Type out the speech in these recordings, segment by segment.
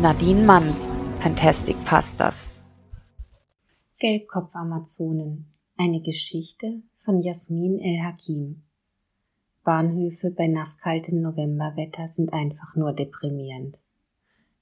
Nadine Manns, Fantastic Pastas. Gelbkopf-Amazonen. Eine Geschichte von Jasmin El-Hakim. Bahnhöfe bei nasskaltem Novemberwetter sind einfach nur deprimierend.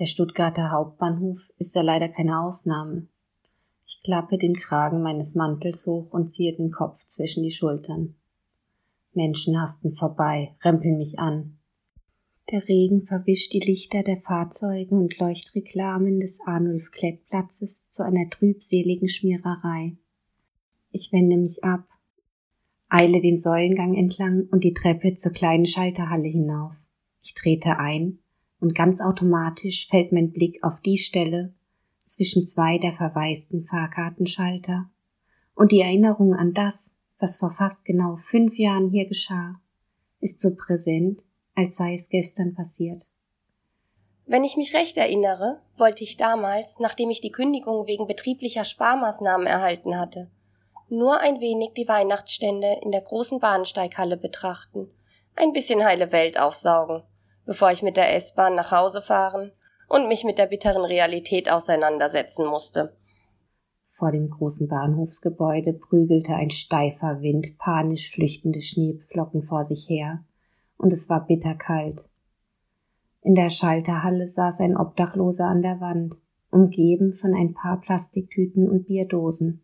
Der Stuttgarter Hauptbahnhof ist da leider keine Ausnahme. Ich klappe den Kragen meines Mantels hoch und ziehe den Kopf zwischen die Schultern. Menschen hasten vorbei, rempeln mich an. Der Regen verwischt die Lichter der Fahrzeuge und Leuchtreklamen des Arnulf Klettplatzes zu einer trübseligen Schmiererei. Ich wende mich ab, eile den Säulengang entlang und die Treppe zur kleinen Schalterhalle hinauf. Ich trete ein und ganz automatisch fällt mein Blick auf die Stelle, zwischen zwei der verwaisten Fahrkartenschalter und die Erinnerung an das, was vor fast genau fünf Jahren hier geschah, ist so präsent, als sei es gestern passiert. Wenn ich mich recht erinnere, wollte ich damals, nachdem ich die Kündigung wegen betrieblicher Sparmaßnahmen erhalten hatte, nur ein wenig die Weihnachtsstände in der großen Bahnsteighalle betrachten, ein bisschen heile Welt aufsaugen, bevor ich mit der S-Bahn nach Hause fahren und mich mit der bitteren Realität auseinandersetzen musste. Vor dem großen Bahnhofsgebäude prügelte ein steifer Wind panisch flüchtende Schneeflocken vor sich her, und es war bitterkalt. In der Schalterhalle saß ein Obdachloser an der Wand, umgeben von ein paar Plastiktüten und Bierdosen.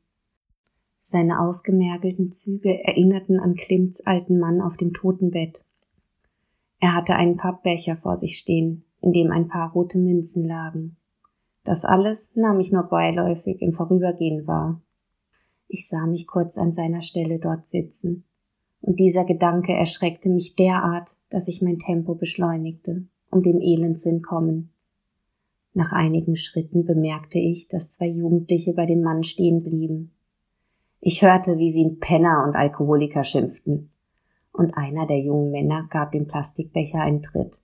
Seine ausgemergelten Züge erinnerten an Klimts alten Mann auf dem Totenbett. Er hatte einen Pappbecher vor sich stehen, in dem ein paar rote Münzen lagen. Das alles nahm ich nur beiläufig im Vorübergehen wahr. Ich sah mich kurz an seiner Stelle dort sitzen, und dieser Gedanke erschreckte mich derart, dass ich mein Tempo beschleunigte, um dem Elend zu entkommen. Nach einigen Schritten bemerkte ich, dass zwei Jugendliche bei dem Mann stehen blieben. Ich hörte, wie sie ihn Penner und Alkoholiker schimpften, und einer der jungen Männer gab dem Plastikbecher einen Tritt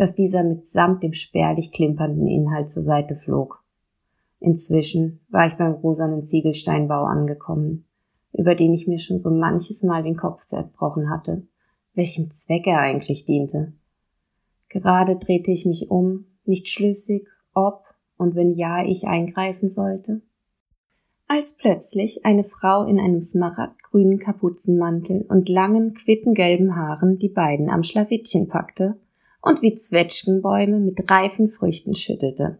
dass dieser mitsamt dem spärlich klimpernden Inhalt zur Seite flog. Inzwischen war ich beim rosanen Ziegelsteinbau angekommen, über den ich mir schon so manches Mal den Kopf zerbrochen hatte, welchem Zweck er eigentlich diente. Gerade drehte ich mich um, nicht schlüssig, ob und wenn ja ich eingreifen sollte. Als plötzlich eine Frau in einem smaragdgrünen Kapuzenmantel und langen, quittengelben Haaren die beiden am Schlawittchen packte und wie Zwetschgenbäume mit reifen Früchten schüttelte.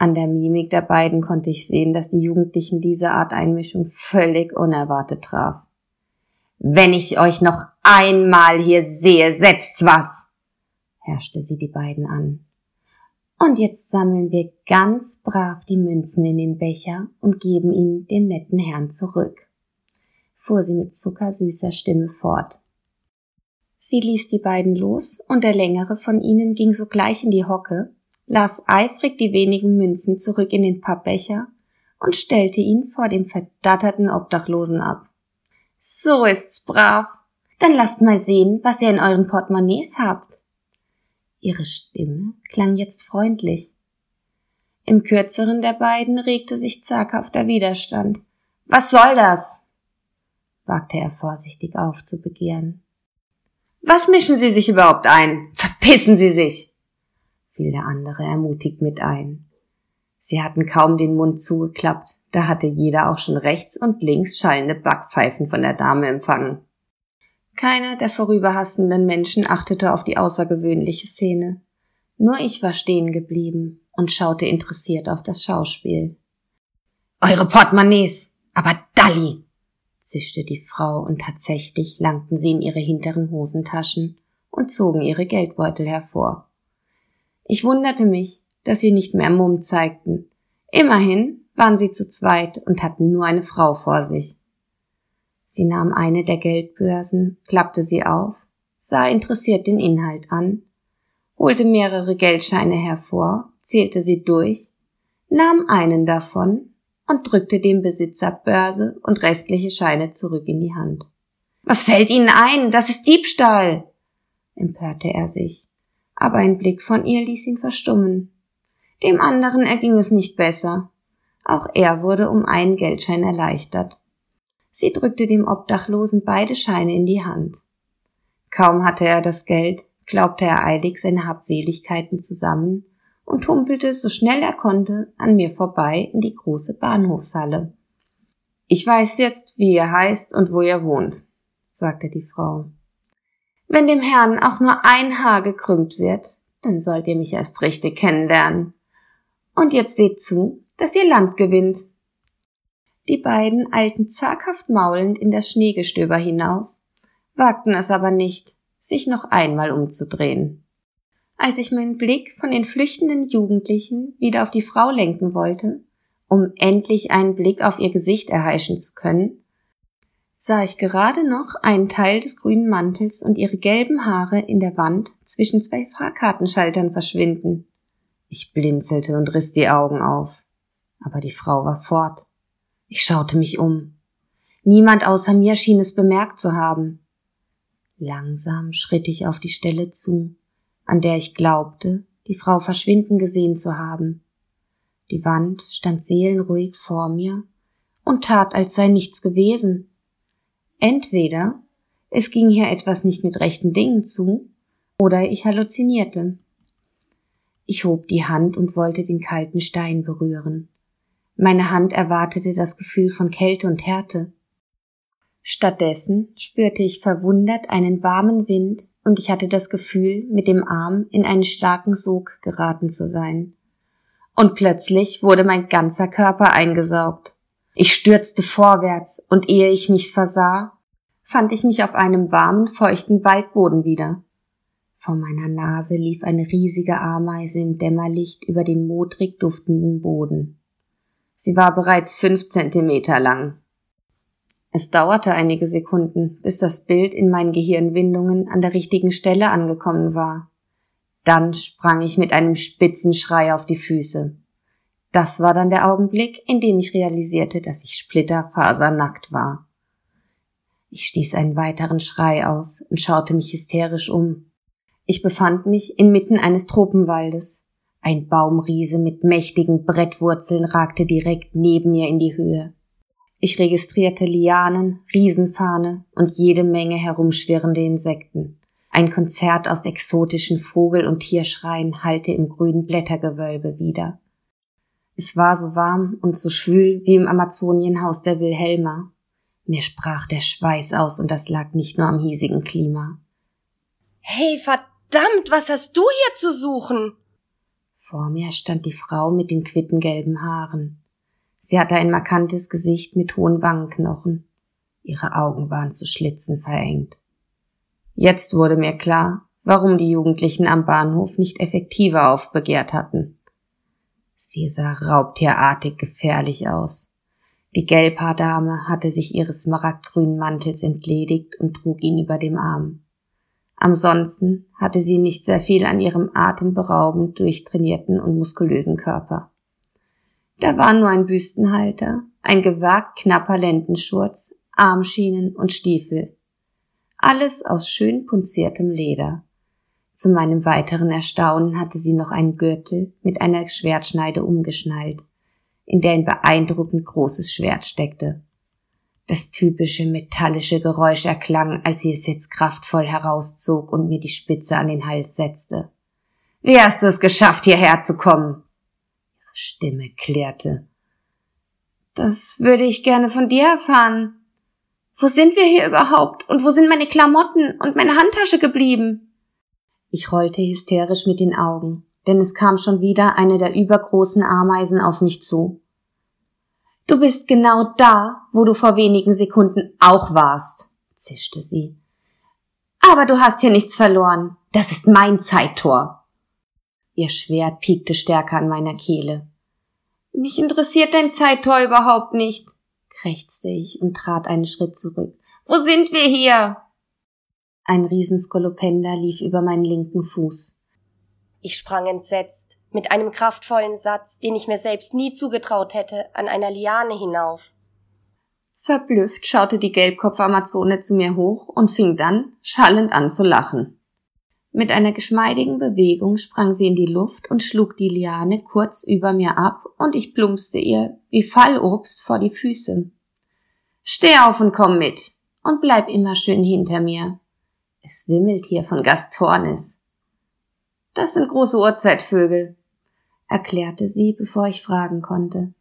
An der Mimik der beiden konnte ich sehen, dass die Jugendlichen diese Art Einmischung völlig unerwartet traf. Wenn ich euch noch einmal hier sehe, setzt's was, herrschte sie die beiden an. Und jetzt sammeln wir ganz brav die Münzen in den Becher und geben ihn dem netten Herrn zurück, fuhr sie mit zuckersüßer Stimme fort. Sie ließ die beiden los, und der längere von ihnen ging sogleich in die Hocke, las eifrig die wenigen Münzen zurück in den Pappbecher und stellte ihn vor dem verdatterten Obdachlosen ab. So ist's brav. Dann lasst mal sehen, was ihr in euren Portemonnaies habt. Ihre Stimme klang jetzt freundlich. Im kürzeren der beiden regte sich zaghafter Widerstand. Was soll das? wagte er vorsichtig aufzubegehren. Was mischen Sie sich überhaupt ein? Verpissen Sie sich! Fiel der andere ermutigt mit ein. Sie hatten kaum den Mund zugeklappt, da hatte jeder auch schon rechts und links schallende Backpfeifen von der Dame empfangen. Keiner der vorüberhassenden Menschen achtete auf die außergewöhnliche Szene. Nur ich war stehen geblieben und schaute interessiert auf das Schauspiel. Eure Portemonnaies! Aber Dalli! zischte die Frau, und tatsächlich langten sie in ihre hinteren Hosentaschen und zogen ihre Geldbeutel hervor. Ich wunderte mich, dass sie nicht mehr Mumm zeigten. Immerhin waren sie zu zweit und hatten nur eine Frau vor sich. Sie nahm eine der Geldbörsen, klappte sie auf, sah interessiert den Inhalt an, holte mehrere Geldscheine hervor, zählte sie durch, nahm einen davon und drückte dem Besitzer Börse und restliche Scheine zurück in die Hand. Was fällt Ihnen ein? Das ist Diebstahl! empörte er sich. Aber ein Blick von ihr ließ ihn verstummen. Dem anderen erging es nicht besser. Auch er wurde um einen Geldschein erleichtert. Sie drückte dem Obdachlosen beide Scheine in die Hand. Kaum hatte er das Geld, glaubte er eilig seine Habseligkeiten zusammen und humpelte so schnell er konnte an mir vorbei in die große Bahnhofshalle. Ich weiß jetzt, wie ihr heißt und wo ihr wohnt, sagte die Frau. Wenn dem Herrn auch nur ein Haar gekrümmt wird, dann sollt ihr mich erst richtig kennenlernen. Und jetzt seht zu, dass ihr Land gewinnt. Die beiden eilten zaghaft maulend in das Schneegestöber hinaus, wagten es aber nicht, sich noch einmal umzudrehen. Als ich meinen Blick von den flüchtenden Jugendlichen wieder auf die Frau lenken wollte, um endlich einen Blick auf ihr Gesicht erheischen zu können, sah ich gerade noch einen Teil des grünen Mantels und ihre gelben Haare in der Wand zwischen zwei Fahrkartenschaltern verschwinden. Ich blinzelte und riss die Augen auf. Aber die Frau war fort. Ich schaute mich um. Niemand außer mir schien es bemerkt zu haben. Langsam schritt ich auf die Stelle zu, an der ich glaubte, die Frau verschwinden gesehen zu haben. Die Wand stand seelenruhig vor mir und tat, als sei nichts gewesen. Entweder es ging hier etwas nicht mit rechten Dingen zu, oder ich halluzinierte. Ich hob die Hand und wollte den kalten Stein berühren. Meine Hand erwartete das Gefühl von Kälte und Härte. Stattdessen spürte ich verwundert einen warmen Wind und ich hatte das Gefühl, mit dem Arm in einen starken Sog geraten zu sein und plötzlich wurde mein ganzer Körper eingesaugt. Ich stürzte vorwärts, und ehe ich mich versah, fand ich mich auf einem warmen, feuchten Waldboden wieder. Vor meiner Nase lief eine riesige Ameise im Dämmerlicht über den modrig duftenden Boden. Sie war bereits fünf Zentimeter lang. Es dauerte einige Sekunden, bis das Bild in meinen Gehirnwindungen an der richtigen Stelle angekommen war. Dann sprang ich mit einem spitzen Schrei auf die Füße. Das war dann der Augenblick, in dem ich realisierte, dass ich splitterfasernackt war. Ich stieß einen weiteren Schrei aus und schaute mich hysterisch um. Ich befand mich inmitten eines Tropenwaldes. Ein Baumriese mit mächtigen Brettwurzeln ragte direkt neben mir in die Höhe. Ich registrierte Lianen, Riesenfahne und jede Menge herumschwirrende Insekten. Ein Konzert aus exotischen Vogel- und Tierschreien hallte im grünen Blättergewölbe wieder. Es war so warm und so schwül wie im Amazonienhaus der Wilhelma. Mir sprach der Schweiß aus und das lag nicht nur am hiesigen Klima. Hey, verdammt, was hast du hier zu suchen? Vor mir stand die Frau mit den quittengelben Haaren. Sie hatte ein markantes Gesicht mit hohen Wangenknochen. Ihre Augen waren zu Schlitzen verengt. Jetzt wurde mir klar, warum die Jugendlichen am Bahnhof nicht effektiver aufbegehrt hatten. Sie sah raubtierartig gefährlich aus. Die Gelbhaardame hatte sich ihres smaragdgrünen Mantels entledigt und trug ihn über dem Arm. Ansonsten hatte sie nicht sehr viel an ihrem atemberaubend durchtrainierten und muskulösen Körper. Da war nur ein Büstenhalter, ein gewagt knapper Lendenschurz, Armschienen und Stiefel, alles aus schön punziertem Leder. Zu meinem weiteren Erstaunen hatte sie noch einen Gürtel mit einer Schwertschneide umgeschnallt, in der ein beeindruckend großes Schwert steckte. Das typische metallische Geräusch erklang, als sie es jetzt kraftvoll herauszog und mir die Spitze an den Hals setzte. Wie hast du es geschafft, hierher zu kommen? Ihre Stimme klärte. Das würde ich gerne von dir erfahren, wo sind wir hier überhaupt? Und wo sind meine Klamotten und meine Handtasche geblieben? Ich rollte hysterisch mit den Augen, denn es kam schon wieder eine der übergroßen Ameisen auf mich zu. Du bist genau da, wo du vor wenigen Sekunden auch warst, zischte sie. Aber du hast hier nichts verloren. Das ist mein Zeittor. Ihr Schwert piekte stärker an meiner Kehle. Mich interessiert dein Zeittor überhaupt nicht krächzte ich und trat einen Schritt zurück. Wo sind wir hier? Ein Riesenskolopender lief über meinen linken Fuß. Ich sprang entsetzt, mit einem kraftvollen Satz, den ich mir selbst nie zugetraut hätte, an einer Liane hinauf. Verblüfft schaute die Gelbkopf-Amazone zu mir hoch und fing dann schallend an zu lachen. Mit einer geschmeidigen Bewegung sprang sie in die Luft und schlug die Liane kurz über mir ab, und ich plumpste ihr wie Fallobst vor die Füße. Steh auf und komm mit und bleib immer schön hinter mir. Es wimmelt hier von Gastornis. Das sind große Urzeitvögel. erklärte sie, bevor ich fragen konnte.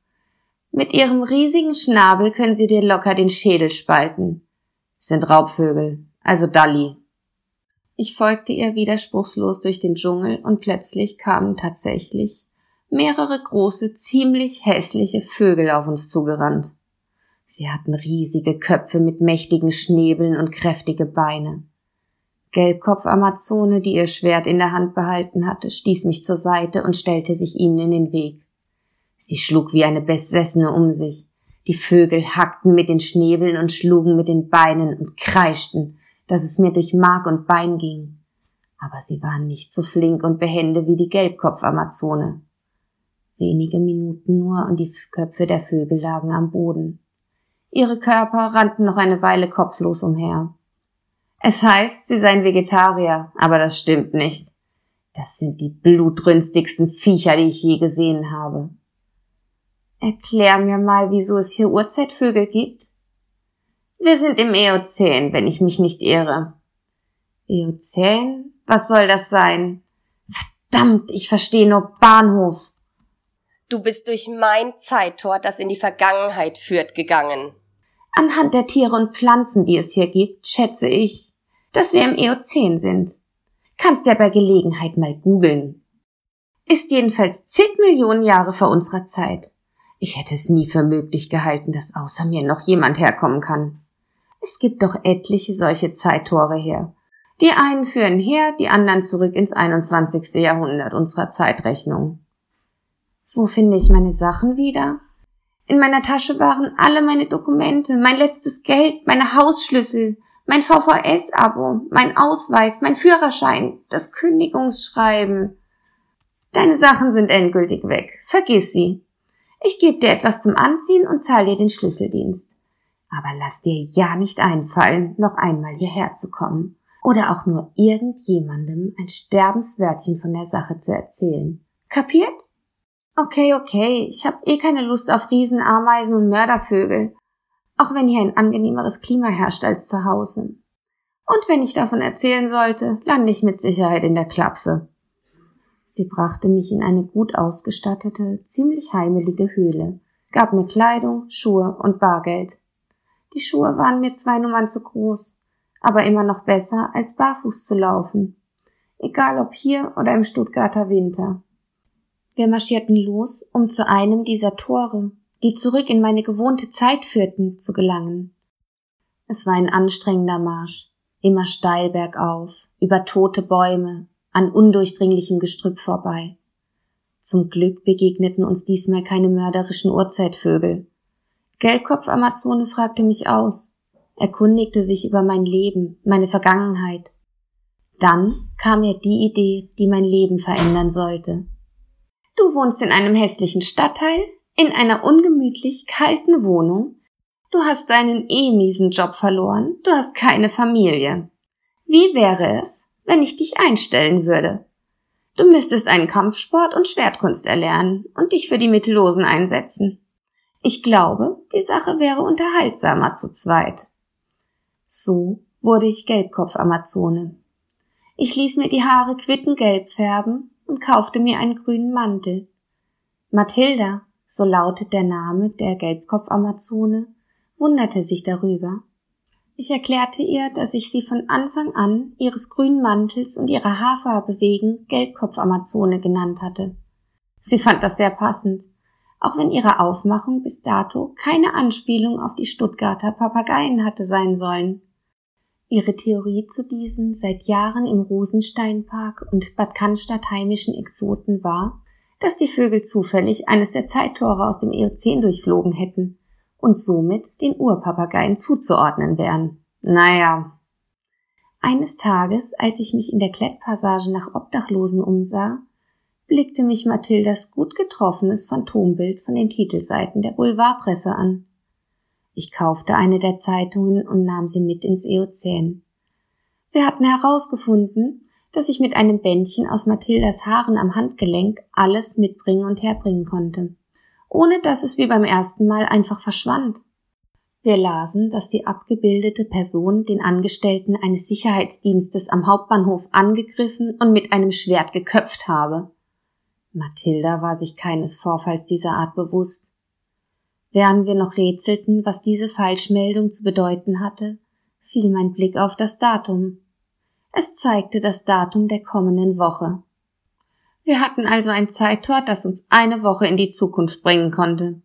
Mit ihrem riesigen Schnabel können sie dir locker den Schädel spalten. Sind Raubvögel, also Dalli. Ich folgte ihr widerspruchslos durch den Dschungel und plötzlich kamen tatsächlich mehrere große, ziemlich hässliche Vögel auf uns zugerannt. Sie hatten riesige Köpfe mit mächtigen Schnäbeln und kräftige Beine. Gelbkopf-Amazone, die ihr Schwert in der Hand behalten hatte, stieß mich zur Seite und stellte sich ihnen in den Weg. Sie schlug wie eine Besessene um sich. Die Vögel hackten mit den Schnäbeln und schlugen mit den Beinen und kreischten, dass es mir durch Mark und Bein ging. Aber sie waren nicht so flink und behende wie die Gelbkopf-Amazone. Wenige Minuten nur und die Köpfe der Vögel lagen am Boden. Ihre Körper rannten noch eine Weile kopflos umher. Es heißt, sie seien Vegetarier, aber das stimmt nicht. Das sind die blutrünstigsten Viecher, die ich je gesehen habe. Erklär mir mal, wieso es hier Urzeitvögel gibt. Wir sind im Eozän, wenn ich mich nicht irre. Eozän? Was soll das sein? Verdammt, ich verstehe nur Bahnhof. Du bist durch mein Zeittor, das in die Vergangenheit führt, gegangen. Anhand der Tiere und Pflanzen, die es hier gibt, schätze ich, dass wir im Eozän sind. Kannst ja bei Gelegenheit mal googeln. Ist jedenfalls zig Millionen Jahre vor unserer Zeit. Ich hätte es nie für möglich gehalten, dass außer mir noch jemand herkommen kann. Es gibt doch etliche solche Zeittore her. Die einen führen her, die anderen zurück ins 21. Jahrhundert unserer Zeitrechnung. Wo finde ich meine Sachen wieder? In meiner Tasche waren alle meine Dokumente, mein letztes Geld, meine Hausschlüssel, mein VVS-Abo, mein Ausweis, mein Führerschein, das Kündigungsschreiben. Deine Sachen sind endgültig weg. Vergiss sie. Ich gebe dir etwas zum Anziehen und zahle dir den Schlüsseldienst. Aber lass dir ja nicht einfallen, noch einmal hierher zu kommen oder auch nur irgendjemandem ein Sterbenswörtchen von der Sache zu erzählen. Kapiert? Okay, okay, ich hab eh keine Lust auf Riesenameisen und Mördervögel auch wenn hier ein angenehmeres Klima herrscht als zu Hause. Und wenn ich davon erzählen sollte, lande ich mit Sicherheit in der Klapse. Sie brachte mich in eine gut ausgestattete, ziemlich heimelige Höhle, gab mir Kleidung, Schuhe und Bargeld. Die Schuhe waren mir zwei Nummern zu groß, aber immer noch besser, als barfuß zu laufen. Egal ob hier oder im Stuttgarter Winter. Wir marschierten los, um zu einem dieser Tore, die zurück in meine gewohnte Zeit führten, zu gelangen. Es war ein anstrengender Marsch, immer steil bergauf, über tote Bäume, an undurchdringlichem Gestrüpp vorbei. Zum Glück begegneten uns diesmal keine mörderischen Urzeitvögel. Gelbkopf-Amazone fragte mich aus, erkundigte sich über mein Leben, meine Vergangenheit. Dann kam mir die Idee, die mein Leben verändern sollte. Du wohnst in einem hässlichen Stadtteil, in einer ungemütlich kalten Wohnung. Du hast deinen eh miesen Job verloren, du hast keine Familie. Wie wäre es, wenn ich dich einstellen würde? Du müsstest einen Kampfsport und Schwertkunst erlernen und dich für die Mittellosen einsetzen. Ich glaube, die Sache wäre unterhaltsamer zu zweit. So wurde ich Gelbkopf-Amazone. Ich ließ mir die Haare quittengelb färben und kaufte mir einen grünen Mantel. Mathilda, so lautet der Name der Gelbkopf-Amazone, wunderte sich darüber. Ich erklärte ihr, dass ich sie von Anfang an ihres grünen Mantels und ihrer Haarfarbe wegen Gelbkopf-Amazone genannt hatte. Sie fand das sehr passend, auch wenn ihre Aufmachung bis dato keine Anspielung auf die Stuttgarter Papageien hatte sein sollen. Ihre Theorie zu diesen seit Jahren im Rosensteinpark und Bad Cannstatt heimischen Exoten war, dass die Vögel zufällig eines der Zeittore aus dem Eozän durchflogen hätten und somit den Urpapageien zuzuordnen wären. Naja. Eines Tages, als ich mich in der Klettpassage nach Obdachlosen umsah, blickte mich Mathildas gut getroffenes Phantombild von den Titelseiten der Boulevardpresse an. Ich kaufte eine der Zeitungen und nahm sie mit ins Eozän. Wir hatten herausgefunden, dass ich mit einem Bändchen aus Mathildas Haaren am Handgelenk alles mitbringen und herbringen konnte, ohne dass es wie beim ersten Mal einfach verschwand. Wir lasen, dass die abgebildete Person den Angestellten eines Sicherheitsdienstes am Hauptbahnhof angegriffen und mit einem Schwert geköpft habe. Mathilda war sich keines Vorfalls dieser Art bewusst. Während wir noch rätselten, was diese Falschmeldung zu bedeuten hatte, fiel mein Blick auf das Datum. Es zeigte das Datum der kommenden Woche. Wir hatten also ein Zeittor, das uns eine Woche in die Zukunft bringen konnte.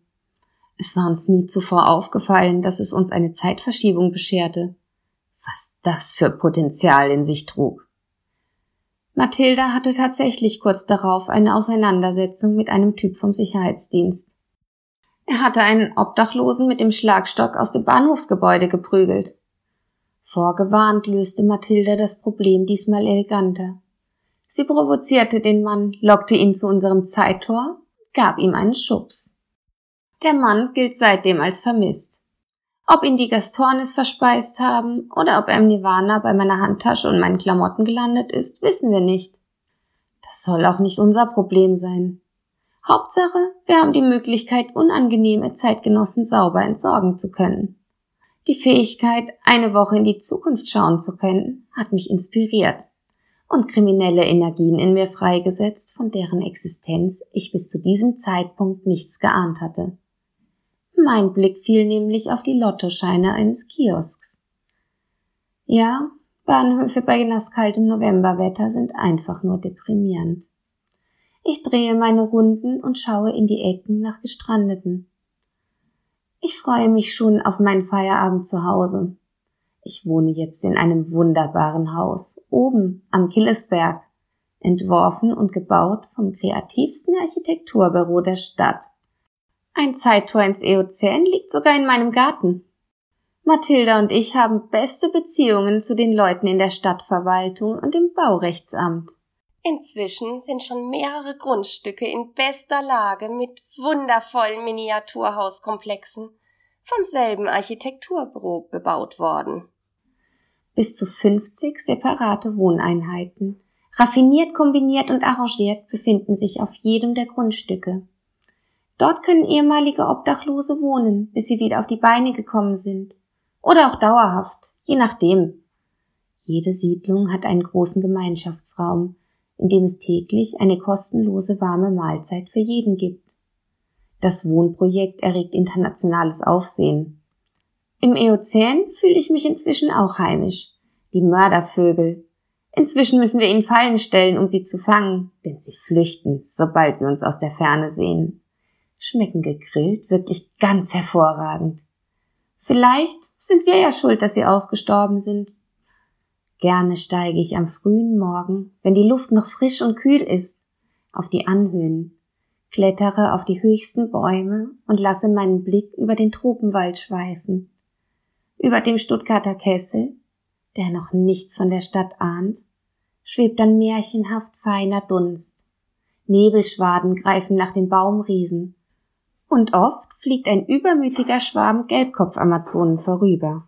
Es war uns nie zuvor aufgefallen, dass es uns eine Zeitverschiebung bescherte. Was das für Potenzial in sich trug. Mathilda hatte tatsächlich kurz darauf eine Auseinandersetzung mit einem Typ vom Sicherheitsdienst. Er hatte einen Obdachlosen mit dem Schlagstock aus dem Bahnhofsgebäude geprügelt. Vorgewarnt löste Mathilda das Problem diesmal eleganter. Sie provozierte den Mann, lockte ihn zu unserem Zeittor, gab ihm einen Schubs. Der Mann gilt seitdem als vermisst. Ob ihn die Gastornis verspeist haben oder ob er im Nirvana bei meiner Handtasche und meinen Klamotten gelandet ist, wissen wir nicht. Das soll auch nicht unser Problem sein. Hauptsache, wir haben die Möglichkeit, unangenehme Zeitgenossen sauber entsorgen zu können. Die Fähigkeit, eine Woche in die Zukunft schauen zu können, hat mich inspiriert und kriminelle Energien in mir freigesetzt, von deren Existenz ich bis zu diesem Zeitpunkt nichts geahnt hatte. Mein Blick fiel nämlich auf die Lottoscheine eines Kiosks. Ja, Bahnhöfe bei nasskaltem Novemberwetter sind einfach nur deprimierend. Ich drehe meine Runden und schaue in die Ecken nach Gestrandeten. Ich freue mich schon auf meinen Feierabend zu Hause. Ich wohne jetzt in einem wunderbaren Haus, oben am Killesberg, entworfen und gebaut vom kreativsten Architekturbüro der Stadt. Ein Zeittor ins Eozän liegt sogar in meinem Garten. Mathilda und ich haben beste Beziehungen zu den Leuten in der Stadtverwaltung und im Baurechtsamt. Inzwischen sind schon mehrere Grundstücke in bester Lage mit wundervollen Miniaturhauskomplexen vom selben Architekturbüro bebaut worden. Bis zu 50 separate Wohneinheiten, raffiniert kombiniert und arrangiert, befinden sich auf jedem der Grundstücke. Dort können ehemalige Obdachlose wohnen, bis sie wieder auf die Beine gekommen sind. Oder auch dauerhaft, je nachdem. Jede Siedlung hat einen großen Gemeinschaftsraum, in dem es täglich eine kostenlose warme Mahlzeit für jeden gibt. Das Wohnprojekt erregt internationales Aufsehen. Im Eozän fühle ich mich inzwischen auch heimisch. Die Mördervögel. Inzwischen müssen wir ihnen Fallen stellen, um sie zu fangen, denn sie flüchten, sobald sie uns aus der Ferne sehen schmecken gegrillt wirklich ganz hervorragend. Vielleicht sind wir ja schuld, dass sie ausgestorben sind. Gerne steige ich am frühen Morgen, wenn die Luft noch frisch und kühl ist, auf die Anhöhen, klettere auf die höchsten Bäume und lasse meinen Blick über den Tropenwald schweifen. Über dem Stuttgarter Kessel, der noch nichts von der Stadt ahnt, schwebt ein märchenhaft feiner Dunst. Nebelschwaden greifen nach den Baumriesen und oft fliegt ein übermütiger Schwarm Gelbkopfamazonen vorüber.